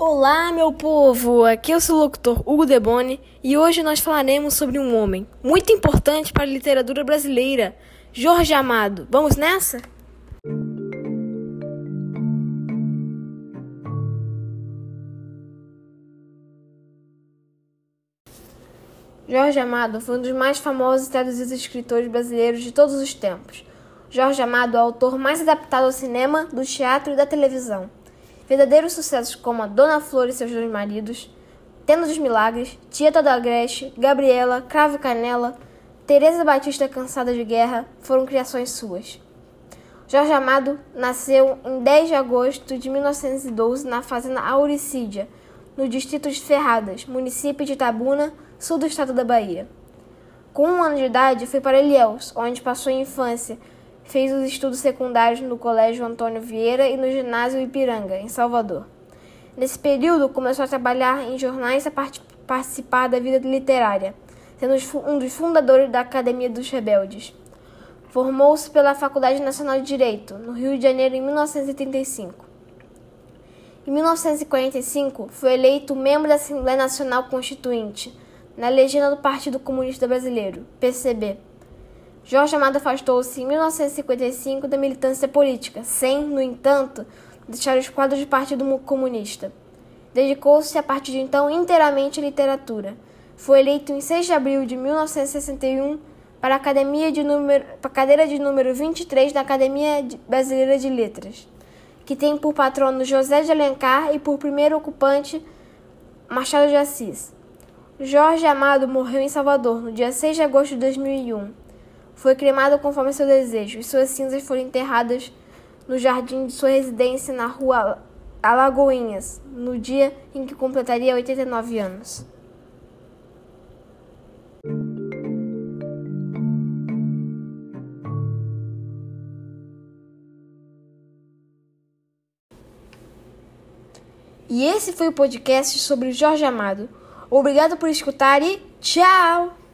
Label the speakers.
Speaker 1: Olá, meu povo! Aqui é o seu locutor Hugo Deboni e hoje nós falaremos sobre um homem muito importante para a literatura brasileira, Jorge Amado. Vamos nessa? Jorge Amado foi um dos mais famosos e traduzidos escritores brasileiros de todos os tempos. Jorge Amado é o autor mais adaptado ao cinema, do teatro e da televisão. Verdadeiros sucessos como A Dona Flor e seus dois maridos, Tenda dos Milagres, Tieta da Agreste, Gabriela, Cravo e Canela, Teresa Batista Cansada de Guerra foram criações suas. Jorge Amado nasceu em 10 de agosto de 1912 na fazenda Auricídia, no distrito de Ferradas, município de Itabuna, sul do estado da Bahia. Com um ano de idade, foi para Ilhéus, onde passou a infância, Fez os estudos secundários no Colégio Antônio Vieira e no Ginásio Ipiranga, em Salvador. Nesse período, começou a trabalhar em jornais e a participar da vida literária, sendo um dos fundadores da Academia dos Rebeldes. Formou-se pela Faculdade Nacional de Direito, no Rio de Janeiro, em 1935. Em 1945, foi eleito membro da Assembleia Nacional Constituinte, na legenda do Partido Comunista Brasileiro, PCB. Jorge Amado afastou-se em 1955 da militância política, sem, no entanto, deixar os quadros do Partido Comunista. Dedicou-se a partir de então inteiramente à literatura. Foi eleito em 6 de abril de 1961 para a, Academia de número, para a cadeira de número 23 da Academia Brasileira de Letras, que tem por patrono José de Alencar e por primeiro ocupante Machado de Assis. Jorge Amado morreu em Salvador no dia 6 de agosto de 2001. Foi cremado conforme seu desejo, e suas cinzas foram enterradas no jardim de sua residência na rua Alagoinhas, no dia em que completaria 89 anos. E esse foi o podcast sobre Jorge Amado. Obrigado por escutar e tchau!